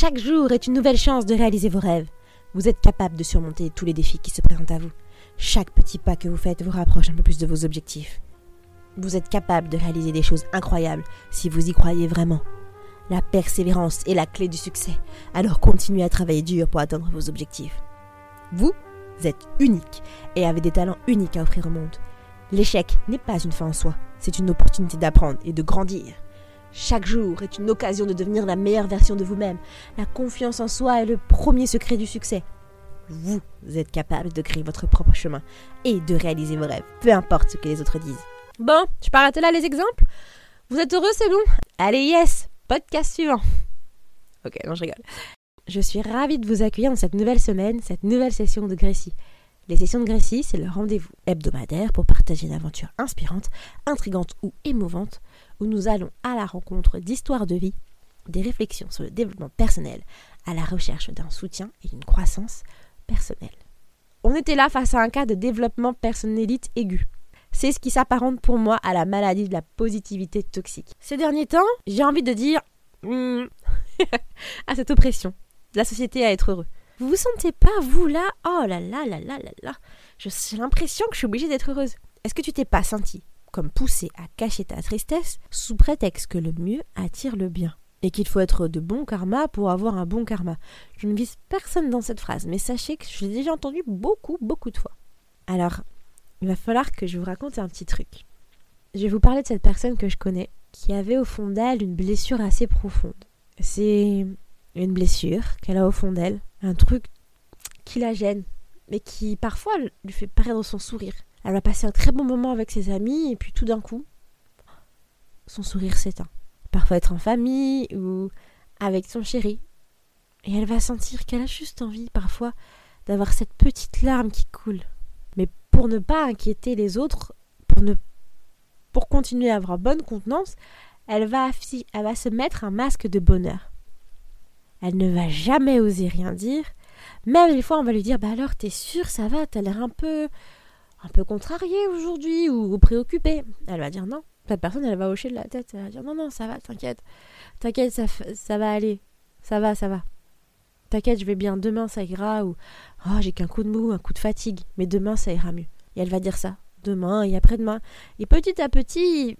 Chaque jour est une nouvelle chance de réaliser vos rêves. Vous êtes capable de surmonter tous les défis qui se présentent à vous. Chaque petit pas que vous faites vous rapproche un peu plus de vos objectifs. Vous êtes capable de réaliser des choses incroyables si vous y croyez vraiment. La persévérance est la clé du succès, alors continuez à travailler dur pour atteindre vos objectifs. Vous êtes unique et avez des talents uniques à offrir au monde. L'échec n'est pas une fin en soi, c'est une opportunité d'apprendre et de grandir. Chaque jour est une occasion de devenir la meilleure version de vous-même. La confiance en soi est le premier secret du succès. Vous êtes capable de créer votre propre chemin et de réaliser vos rêves, peu importe ce que les autres disent. Bon, je peux arrêter là les exemples Vous êtes heureux, c'est bon? Allez, yes Podcast suivant. Ok, non, je rigole. Je suis ravie de vous accueillir dans cette nouvelle semaine, cette nouvelle session de Grécie. Les sessions de Grécie, c'est le rendez-vous hebdomadaire pour partager une aventure inspirante, intrigante ou émouvante, où nous allons à la rencontre d'histoires de vie, des réflexions sur le développement personnel, à la recherche d'un soutien et d'une croissance personnelle. On était là face à un cas de développement personnélite aigu. C'est ce qui s'apparente pour moi à la maladie de la positivité toxique. Ces derniers temps, j'ai envie de dire hmm, à cette oppression la société à être heureux. Vous vous sentez pas, vous là? Oh là là là là là là J'ai l'impression que je suis obligée d'être heureuse. Est-ce que tu t'es pas senti comme poussé à cacher ta tristesse sous prétexte que le mieux attire le bien et qu'il faut être de bon karma pour avoir un bon karma. Je ne vise personne dans cette phrase, mais sachez que je l'ai déjà entendu beaucoup, beaucoup de fois. Alors, il va falloir que je vous raconte un petit truc. Je vais vous parler de cette personne que je connais, qui avait au fond d'elle une blessure assez profonde. C'est une blessure qu'elle a au fond d'elle, un truc qui la gêne, mais qui parfois lui fait perdre son sourire. Elle va passer un très bon moment avec ses amis et puis tout d'un coup, son sourire s'éteint. Parfois être en famille ou avec son chéri. Et elle va sentir qu'elle a juste envie parfois d'avoir cette petite larme qui coule. Mais pour ne pas inquiéter les autres, pour ne pour continuer à avoir bonne contenance, elle va, elle va se mettre un masque de bonheur. Elle ne va jamais oser rien dire. Même des fois, on va lui dire Bah alors, t'es sûre, ça va T'as l'air un peu. Un peu contrariée aujourd'hui ou, préoccupée. Elle va dire non. Cette personne, elle va hocher de la tête. Elle va dire Non, non, ça va, t'inquiète. T'inquiète, ça, ça va aller. Ça va, ça va. T'inquiète, je vais bien. Demain, ça ira. Ou Oh, j'ai qu'un coup de mou, un coup de fatigue. Mais demain, ça ira mieux. Et elle va dire ça. Demain et après-demain. Et petit à petit,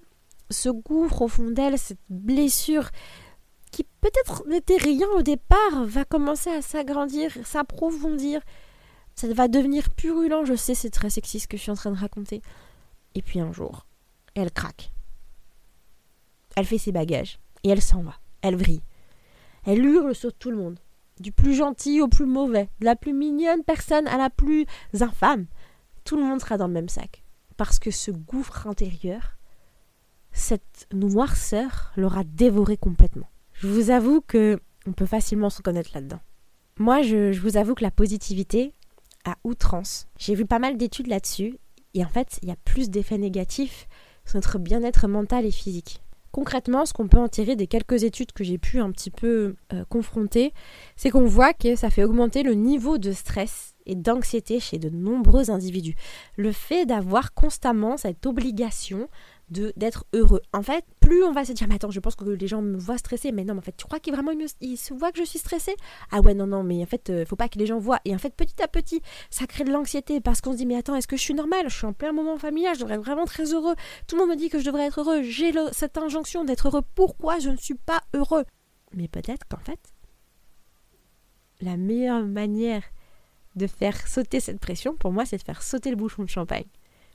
ce gouffre au fond d'elle, cette blessure, qui peut-être n'était rien au départ, va commencer à s'agrandir, s'approfondir. Ça va devenir purulent, je sais, c'est très sexy ce que je suis en train de raconter. Et puis un jour, elle craque. Elle fait ses bagages et elle s'en va. Elle vrille. Elle hurle sur tout le monde. Du plus gentil au plus mauvais, de la plus mignonne personne à la plus infâme. Tout le monde sera dans le même sac. Parce que ce gouffre intérieur, cette noirceur l'aura dévoré complètement. Je vous avoue que on peut facilement se reconnaître là-dedans. Moi, je, vous avoue que la positivité à outrance, j'ai vu pas mal d'études là-dessus, et en fait, il y a plus d'effets négatifs sur notre bien-être mental et physique. Concrètement, ce qu'on peut en tirer des quelques études que j'ai pu un petit peu euh, confronter, c'est qu'on voit que ça fait augmenter le niveau de stress et d'anxiété chez de nombreux individus. Le fait d'avoir constamment cette obligation d'être heureux. En fait, plus on va se dire, mais attends, je pense que les gens me voient stressée, mais non, mais en fait, tu crois qu'ils vraiment ils, se voient que je suis stressée? Ah ouais, non, non, mais en fait, euh, faut pas que les gens voient. Et en fait, petit à petit, ça crée de l'anxiété parce qu'on se dit, mais attends, est-ce que je suis normale? Je suis en plein moment familial, je devrais être vraiment très heureux. Tout le monde me dit que je devrais être heureux. J'ai cette injonction d'être heureux. Pourquoi je ne suis pas heureux? Mais peut-être qu'en fait, la meilleure manière de faire sauter cette pression, pour moi, c'est de faire sauter le bouchon de champagne.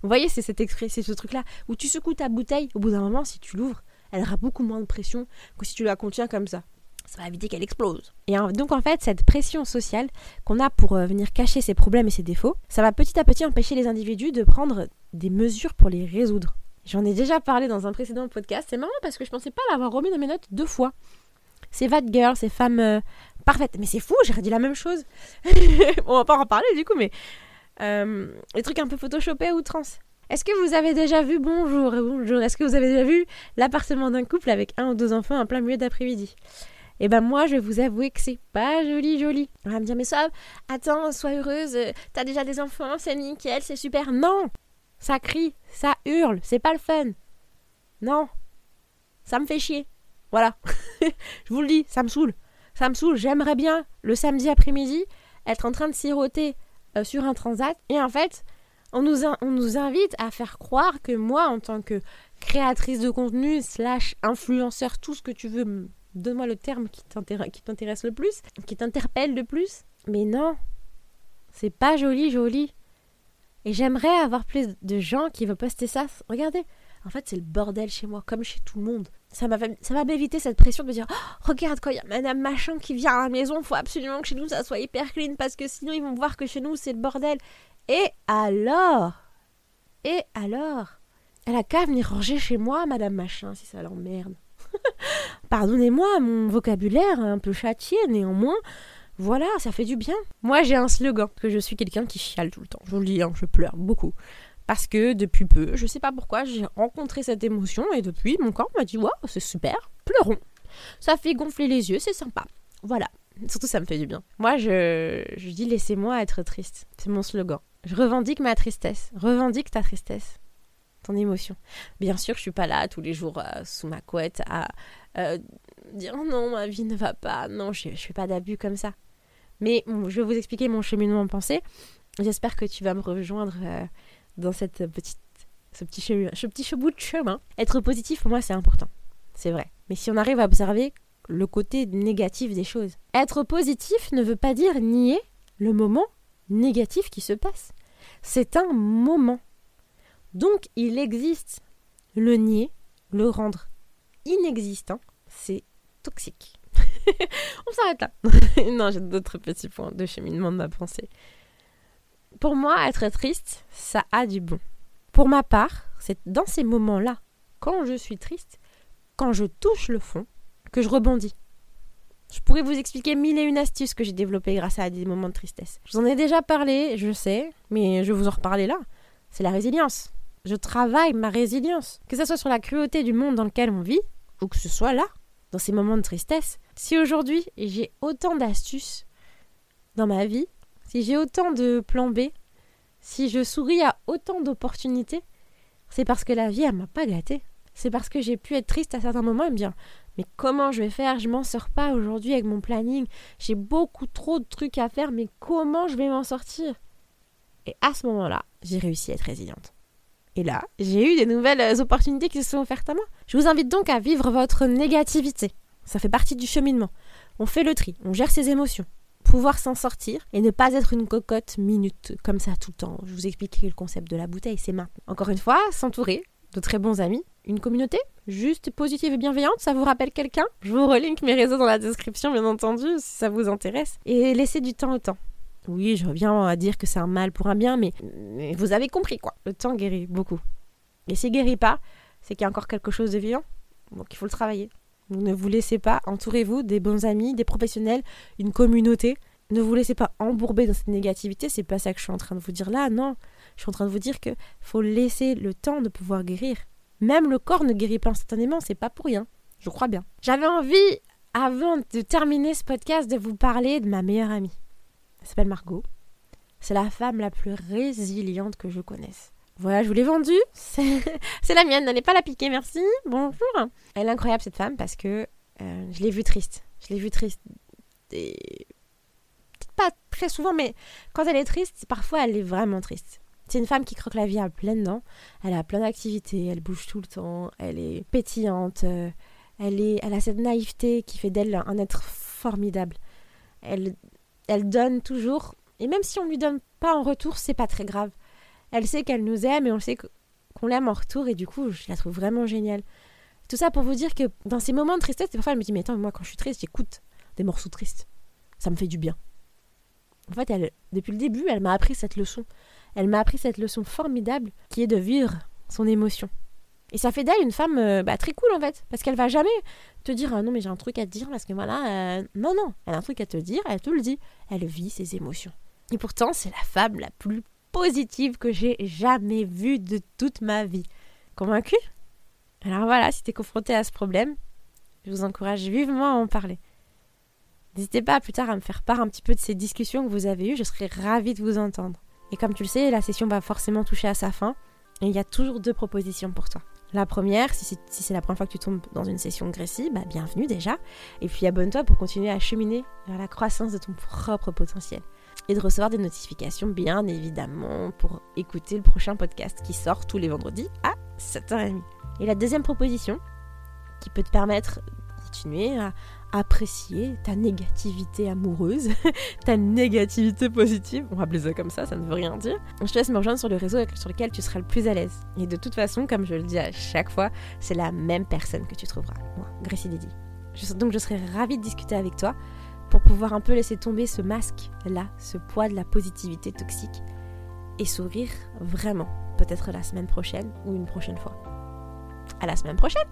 Vous voyez, c'est cet c'est ce truc-là, où tu secoues ta bouteille, au bout d'un moment, si tu l'ouvres, elle aura beaucoup moins de pression que si tu la contiens comme ça. Ça va éviter qu'elle explose. Et donc en fait, cette pression sociale qu'on a pour euh, venir cacher ses problèmes et ses défauts, ça va petit à petit empêcher les individus de prendre des mesures pour les résoudre. J'en ai déjà parlé dans un précédent podcast. C'est marrant parce que je pensais pas l'avoir remis dans mes notes deux fois. Ces bad girls, ces femmes euh, parfaites. Mais c'est fou, j'ai redit la même chose. on va pas en parler du coup, mais euh, les trucs un peu photoshopés ou trans. Est-ce que vous avez déjà vu, bonjour, bonjour, est-ce que vous avez déjà vu l'appartement d'un couple avec un ou deux enfants en plein milieu d'après-midi? Eh ben moi, je vais vous avouer que c'est pas joli, joli. On va me dire, mais attends, sois heureuse, t'as déjà des enfants, c'est nickel, c'est super. Non Ça crie, ça hurle, c'est pas le fun. Non Ça me fait chier. Voilà. je vous le dis, ça me saoule. Ça me saoule. J'aimerais bien, le samedi après-midi, être en train de siroter euh, sur un transat. Et en fait, on nous, on nous invite à faire croire que moi, en tant que créatrice de contenu, slash influenceur, tout ce que tu veux, donne-moi le terme qui t'intéresse le plus, qui t'interpelle le plus. Mais non, c'est pas joli, joli. Et j'aimerais avoir plus de gens qui veulent poster ça. Regardez, en fait, c'est le bordel chez moi, comme chez tout le monde. Ça va, m'éviter cette pression de me dire oh, Regarde, quand il y a madame machin qui vient à la maison, faut absolument que chez nous ça soit hyper clean parce que sinon ils vont voir que chez nous c'est le bordel. Et alors? Et alors? Elle a qu'à venir ranger chez moi, madame machin, si ça l'emmerde. Pardonnez-moi, mon vocabulaire un peu châtié, néanmoins. Voilà, ça fait du bien. Moi, j'ai un slogan, que je suis quelqu'un qui chiale tout le temps. Je vous le dis, hein, je pleure beaucoup. Parce que depuis peu, je sais pas pourquoi, j'ai rencontré cette émotion et depuis, mon corps m'a dit Waouh, c'est super, pleurons. Ça fait gonfler les yeux, c'est sympa. Voilà. Surtout, ça me fait du bien. Moi, je, je dis Laissez-moi être triste. C'est mon slogan. Je revendique ma tristesse. Revendique ta tristesse. Ton émotion. Bien sûr, je suis pas là tous les jours euh, sous ma couette à euh, dire non, ma vie ne va pas. Non, je, je fais pas d'abus comme ça. Mais je vais vous expliquer mon cheminement en pensée. J'espère que tu vas me rejoindre euh, dans cette petite, ce, petit chemin, ce petit bout de chemin. Être positif, pour moi, c'est important. C'est vrai. Mais si on arrive à observer le côté négatif des choses. Être positif ne veut pas dire nier le moment négatif qui se passe. C'est un moment. Donc il existe. Le nier, le rendre inexistant, c'est toxique. On s'arrête là. non, j'ai d'autres petits points de cheminement de ma pensée. Pour moi, être triste, ça a du bon. Pour ma part, c'est dans ces moments-là, quand je suis triste, quand je touche le fond, que je rebondis. Je pourrais vous expliquer mille et une astuces que j'ai développées grâce à des moments de tristesse. Je vous en ai déjà parlé, je sais, mais je vais vous en reparler là. C'est la résilience. Je travaille ma résilience. Que ce soit sur la cruauté du monde dans lequel on vit, ou que ce soit là, dans ces moments de tristesse. Si aujourd'hui j'ai autant d'astuces dans ma vie, si j'ai autant de plans B, si je souris à autant d'opportunités, c'est parce que la vie, elle m'a pas gâté. C'est parce que j'ai pu être triste à certains moments et me dire Mais comment je vais faire? Je m'en sors pas aujourd'hui avec mon planning. J'ai beaucoup trop de trucs à faire, mais comment je vais m'en sortir? Et à ce moment-là, j'ai réussi à être résiliente. Et là, j'ai eu des nouvelles opportunités qui se sont offertes à moi. Je vous invite donc à vivre votre négativité. Ça fait partie du cheminement. On fait le tri, on gère ses émotions. Pouvoir s'en sortir et ne pas être une cocotte minute comme ça tout le temps. Je vous explique le concept de la bouteille, c'est maintenant. Encore une fois, s'entourer de très bons amis, une communauté juste positive et bienveillante, ça vous rappelle quelqu'un? Je vous relink mes réseaux dans la description bien entendu si ça vous intéresse. Et laissez du temps au temps. Oui, je reviens à dire que c'est un mal pour un bien, mais, vous avez compris quoi. Le temps guérit beaucoup. Et s'il guérit pas, c'est qu'il y a encore quelque chose de vivant. Donc il faut le travailler. Ne vous laissez pas, entourez-vous des bons amis, des professionnels, une communauté. Ne vous laissez pas embourber dans cette négativité, c'est pas ça que je suis en train de vous dire là, non. Je suis en train de vous dire que faut laisser le temps de pouvoir guérir. Même le corps ne guérit pas instantanément, c'est pas pour rien. Je crois bien. J'avais envie, avant de terminer ce podcast, de vous parler de ma meilleure amie. Elle s'appelle Margot. C'est la femme la plus résiliente que je connaisse. Voilà, je vous l'ai vendue. C'est la mienne, n'allez pas la piquer, merci. Bonjour. Elle est incroyable cette femme parce que euh, je l'ai vue triste. Je l'ai vue triste. Et... Pas très souvent, mais quand elle est triste, parfois elle est vraiment triste. C'est une femme qui croque la vie à pleines dents. Elle a plein d'activités, elle bouge tout le temps, elle est pétillante, euh, elle, est, elle a cette naïveté qui fait d'elle un être formidable. Elle, elle donne toujours, et même si on lui donne pas en retour, c'est pas très grave. Elle sait qu'elle nous aime et on sait qu'on l'aime en retour et du coup, je la trouve vraiment géniale. Tout ça pour vous dire que dans ces moments de tristesse, parfois elle me dit Mais attends, moi quand je suis triste, j'écoute des morceaux tristes. Ça me fait du bien. En fait, depuis le début, elle m'a appris cette leçon elle m'a appris cette leçon formidable qui est de vivre son émotion. Et ça fait d'elle une femme euh, bah, très cool en fait, parce qu'elle va jamais te dire ah non mais j'ai un truc à te dire parce que voilà, euh, non non, elle a un truc à te dire, elle te le dit, elle vit ses émotions. Et pourtant c'est la femme la plus positive que j'ai jamais vue de toute ma vie. Convaincue? Alors voilà, si tu es confronté à ce problème, je vous encourage vivement à en parler. N'hésitez pas plus tard à me faire part un petit peu de ces discussions que vous avez eues, je serais ravie de vous entendre. Et comme tu le sais, la session va forcément toucher à sa fin. Et il y a toujours deux propositions pour toi. La première, si c'est la première fois que tu tombes dans une session Gracie, bah bienvenue déjà. Et puis abonne-toi pour continuer à cheminer vers la croissance de ton propre potentiel. Et de recevoir des notifications, bien évidemment, pour écouter le prochain podcast qui sort tous les vendredis à 7h30. Et la deuxième proposition, qui peut te permettre de continuer à apprécier ta négativité amoureuse, ta négativité positive, on va appeler ça comme ça, ça ne veut rien dire. Je te laisse me rejoindre sur le réseau sur lequel tu seras le plus à l'aise. Et de toute façon, comme je le dis à chaque fois, c'est la même personne que tu trouveras, moi, Gracie Dédi. Donc je serai ravie de discuter avec toi pour pouvoir un peu laisser tomber ce masque-là, ce poids de la positivité toxique, et sourire vraiment, peut-être la semaine prochaine ou une prochaine fois. À la semaine prochaine